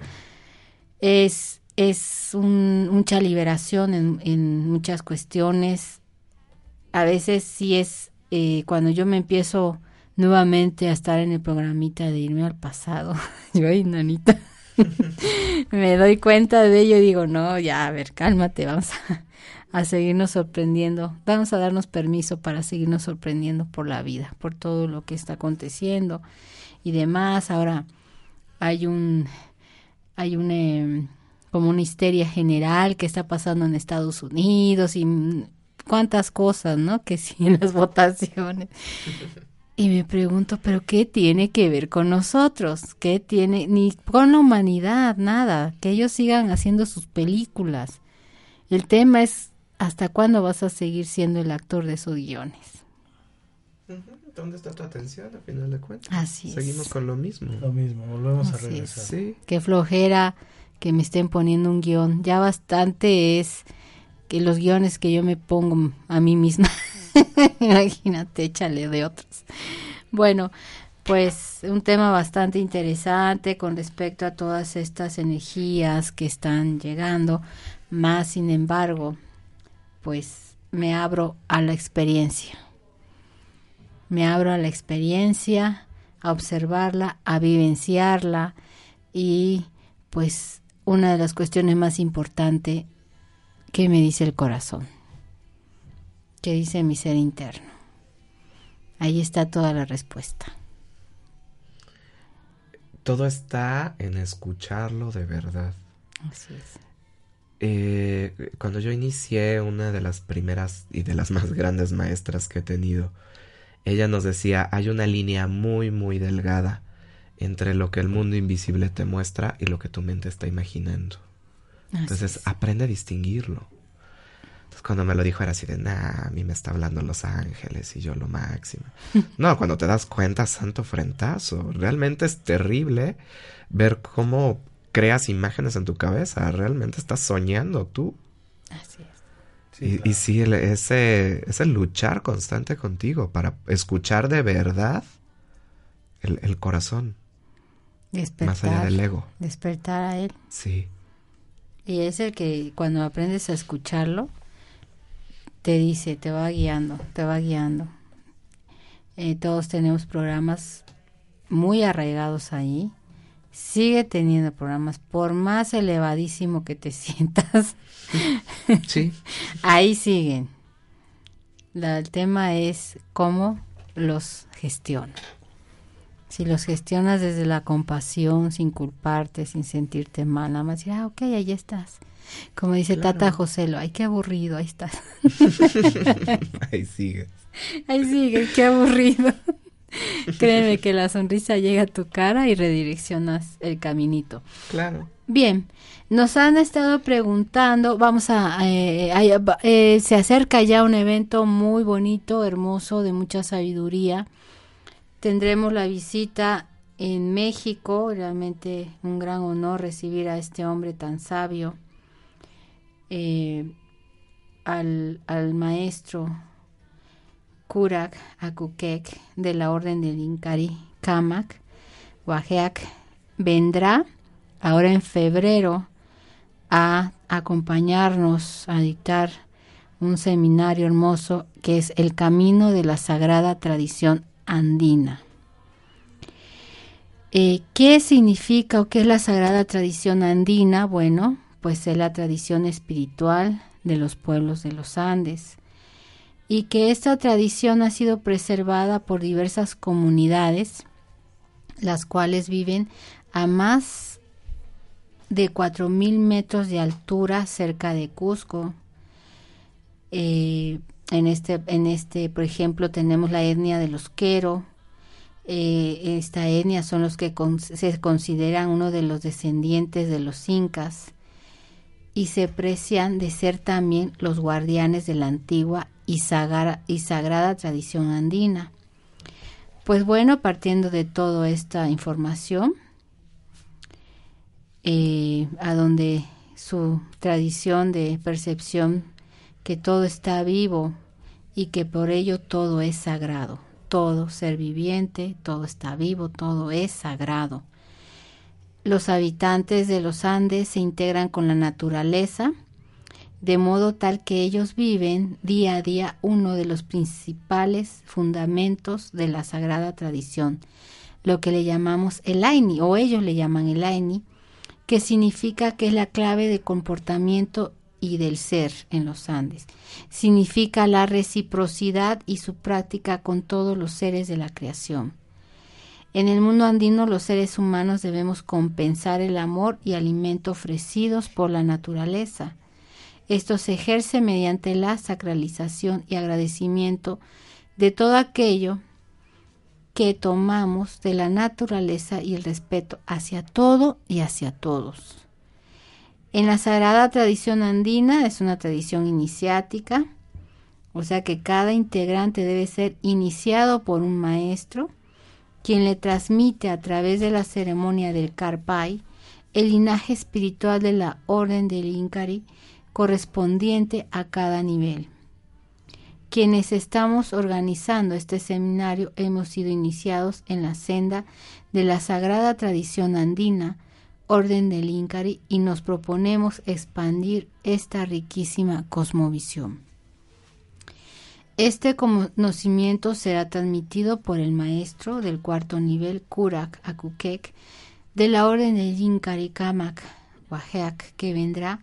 Es, es mucha liberación en, en, muchas cuestiones. A veces sí es eh, cuando yo me empiezo nuevamente a estar en el programita de irme al pasado. yo ahí, nanita. me doy cuenta de ello y digo, no, ya, a ver, cálmate, vamos a, seguirnos sorprendiendo, vamos a darnos permiso para seguirnos sorprendiendo por la vida, por todo lo que está aconteciendo y demás. Ahora hay un, hay un, em, como una histeria general que está pasando en Estados Unidos y cuántas cosas, ¿no? Que sí en las votaciones. Y me pregunto, ¿pero qué tiene que ver con nosotros? ¿Qué tiene? Ni con la humanidad, nada. Que ellos sigan haciendo sus películas. El tema es, ¿hasta cuándo vas a seguir siendo el actor de esos guiones? ¿Dónde está tu atención, a final de cuentas? Así Seguimos con lo mismo. Lo mismo, volvemos a regresar. Sí. Qué flojera que me estén poniendo un guion. Ya bastante es que los guiones que yo me pongo a mí misma. Imagínate, échale de otros. Bueno, pues un tema bastante interesante con respecto a todas estas energías que están llegando, más sin embargo, pues me abro a la experiencia. Me abro a la experiencia, a observarla, a vivenciarla y pues una de las cuestiones más importantes que me dice el corazón. ¿Qué dice mi ser interno? Ahí está toda la respuesta. Todo está en escucharlo de verdad. Así es. Eh, cuando yo inicié, una de las primeras y de las más grandes maestras que he tenido, ella nos decía, hay una línea muy, muy delgada entre lo que el mundo invisible te muestra y lo que tu mente está imaginando. Entonces, aprende a distinguirlo. Entonces cuando me lo dijo era así de, nah, a mí me está hablando Los Ángeles y yo lo máximo. no, cuando te das cuenta, santo frentazo. Realmente es terrible ver cómo creas imágenes en tu cabeza. Realmente estás soñando tú. Así es. Sí, y, sí, ese, ese luchar constante contigo para escuchar de verdad el, el corazón. Despertar. Más allá del ego. Despertar a él. Sí. Y es el que cuando aprendes a escucharlo, te dice, te va guiando, te va guiando. Eh, todos tenemos programas muy arraigados ahí. Sigue teniendo programas, por más elevadísimo que te sientas. Sí. ahí siguen. el tema es cómo los gestiono. Si los gestionas desde la compasión, sin culparte, sin sentirte mal, nada más decir, ah, ok, ahí estás Como dice Tata Joselo, ay, qué aburrido, ahí estás. ahí sigue. Ahí sigue, qué aburrido. Créeme que la sonrisa llega a tu cara y redireccionas el caminito. Claro. Bien, nos han estado preguntando, vamos a, eh, eh, se acerca ya un evento muy bonito, hermoso, de mucha sabiduría. Tendremos la visita en México, realmente un gran honor recibir a este hombre tan sabio, eh, al, al maestro Kurak Akukek de la Orden del Inkari Kamak, Wajeak, vendrá ahora en febrero a acompañarnos a dictar un seminario hermoso que es El Camino de la Sagrada Tradición Andina. Eh, ¿Qué significa o qué es la Sagrada Tradición Andina? Bueno, pues es la tradición espiritual de los pueblos de los Andes y que esta tradición ha sido preservada por diversas comunidades, las cuales viven a más de 4.000 metros de altura cerca de Cusco. Eh, en, este, en este, por ejemplo, tenemos la etnia de los Quero. Eh, esta etnia son los que se consideran uno de los descendientes de los incas y se precian de ser también los guardianes de la antigua y, sagrada tradición andina. Pues bueno, partiendo de toda esta información, eh, a donde su tradición de percepción que todo está vivo y que por ello todo es sagrado, todo ser viviente, todo está vivo, todo es sagrado. Los habitantes de los Andes se integran con la naturaleza, de modo tal que ellos viven día a día uno de los principales fundamentos de la sagrada tradición, lo que le llamamos el Aini, o ellos le llaman el Aini, que significa que es la clave de comportamiento y del ser en los Andes. Significa la reciprocidad y su práctica con todos los seres de la creación. En el mundo andino los seres humanos debemos compensar el amor y alimento ofrecidos por la naturaleza esto se ejerce mediante la sacralización y agradecimiento de todo aquello que tomamos de la naturaleza y el respeto hacia todo y hacia todos. En la sagrada tradición andina es una tradición iniciática, o sea que cada integrante debe ser iniciado por un maestro, quien le transmite a través de la ceremonia del Karpai el linaje espiritual de la orden del Inkari correspondiente a cada nivel. Quienes estamos organizando este seminario hemos sido iniciados en la senda de la sagrada tradición andina, Orden del Incari, y nos proponemos expandir esta riquísima cosmovisión. Este conocimiento será transmitido por el maestro del cuarto nivel Kurak Akukek de la Orden del Incari Kamak Wajeak, que vendrá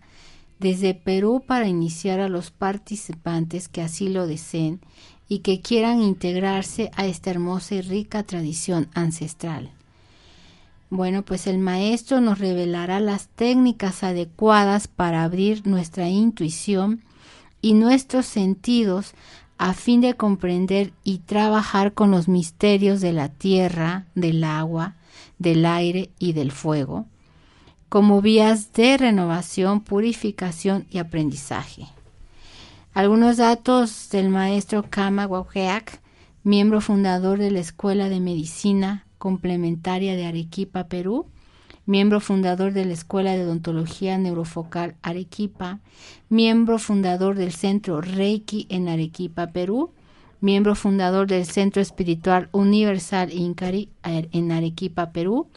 desde Perú para iniciar a los participantes que así lo deseen y que quieran integrarse a esta hermosa y rica tradición ancestral. Bueno, pues el maestro nos revelará las técnicas adecuadas para abrir nuestra intuición y nuestros sentidos a fin de comprender y trabajar con los misterios de la tierra, del agua, del aire y del fuego, como vías de renovación, purificación y aprendizaje. Algunos datos del maestro Kama Waujeak, miembro fundador de la Escuela de Medicina Complementaria de Arequipa, Perú, miembro fundador de la Escuela de Odontología Neurofocal Arequipa, miembro fundador del Centro Reiki en Arequipa, Perú, miembro fundador del Centro Espiritual Universal Incari en Arequipa, Perú,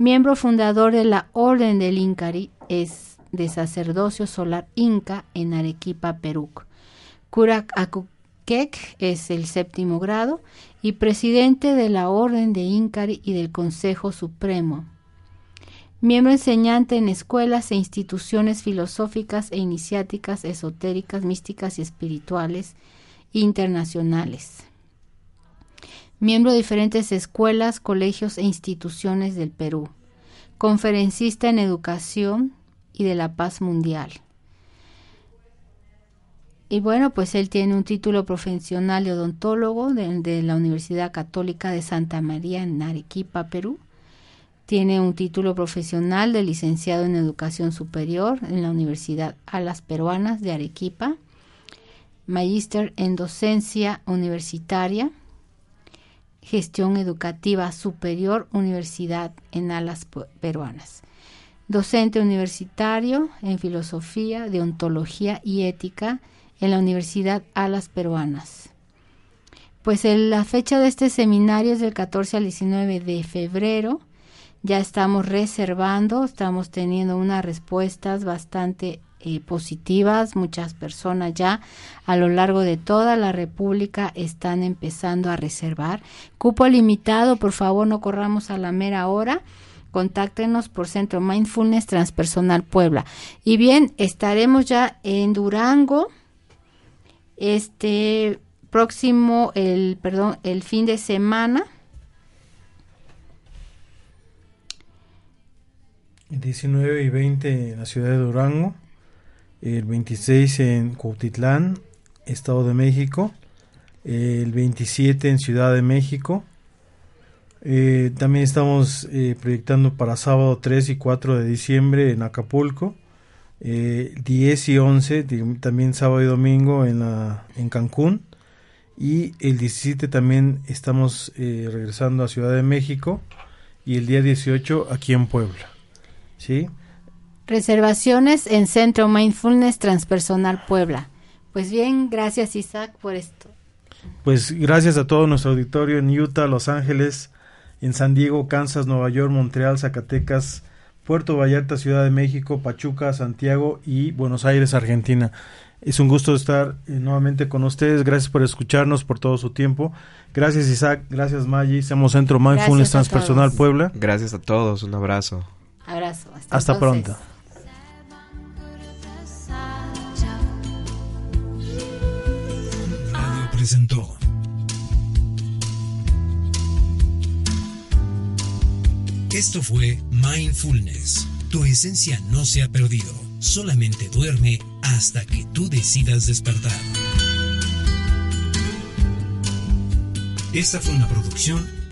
Miembro fundador de la Orden del Incari, es de sacerdocio solar inca en Arequipa, Perú. Kurak Akukek es el séptimo grado y presidente de la Orden de Incari y del Consejo Supremo. Miembro enseñante en escuelas e instituciones filosóficas e iniciáticas, esotéricas, místicas y espirituales internacionales miembro de diferentes escuelas, colegios e instituciones del Perú, conferencista en educación y de la paz mundial. Y bueno, pues él tiene un título profesional de odontólogo de, la Universidad Católica de Santa María en Arequipa, Perú. Tiene un título profesional de licenciado en educación superior en la Universidad Alas Peruanas de Arequipa. Magíster en docencia universitaria, gestión educativa superior, Universidad en Alas Peruanas docente universitario en filosofía, deontología y ética en la Universidad Alas Peruanas. Pues la fecha de este seminario es del 14 al 19 de febrero. Ya estamos reservando, estamos teniendo unas respuestas bastante positivas. Muchas personas ya a lo largo de toda la República están empezando a reservar. Cupo limitado, por favor no corramos a la mera hora contáctenos por Centro Mindfulness Transpersonal Puebla. Y bien, estaremos ya en Durango este próximo el perdón, el fin de semana. El 19 y 20 en la ciudad de Durango, el 26 en Cuautitlán, Estado de México, el 27 en Ciudad de México, eh, también estamos eh, proyectando para sábado 3 y 4 de diciembre en Acapulco. 10 eh, y 11, también sábado y domingo en, la, en Cancún. Y el 17 también estamos regresando a Ciudad de México. Y el día 18 aquí en Puebla. ¿Sí? Reservaciones en Centro Mindfulness Transpersonal Puebla. Pues bien, gracias Isaac por esto. Pues gracias a todo nuestro auditorio en Utah, Los Ángeles, en San Diego, Kansas, Nueva York, Montreal, Zacatecas, Puerto Vallarta, Ciudad de México, Pachuca, Santiago y Buenos Aires, Argentina. Es un gusto estar eh, nuevamente con ustedes. Gracias por escucharnos, por todo su tiempo. Gracias Isaac, gracias Maggi. Somos Centro Mindfulness Transpersonal Puebla. Gracias a todos, un abrazo. Abrazo. Hasta, hasta pronto. Presentó Esto fue Mindfulness. Tu esencia no se ha perdido, solamente duerme hasta que tú decidas despertar. Esta fue una producción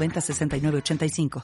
906985.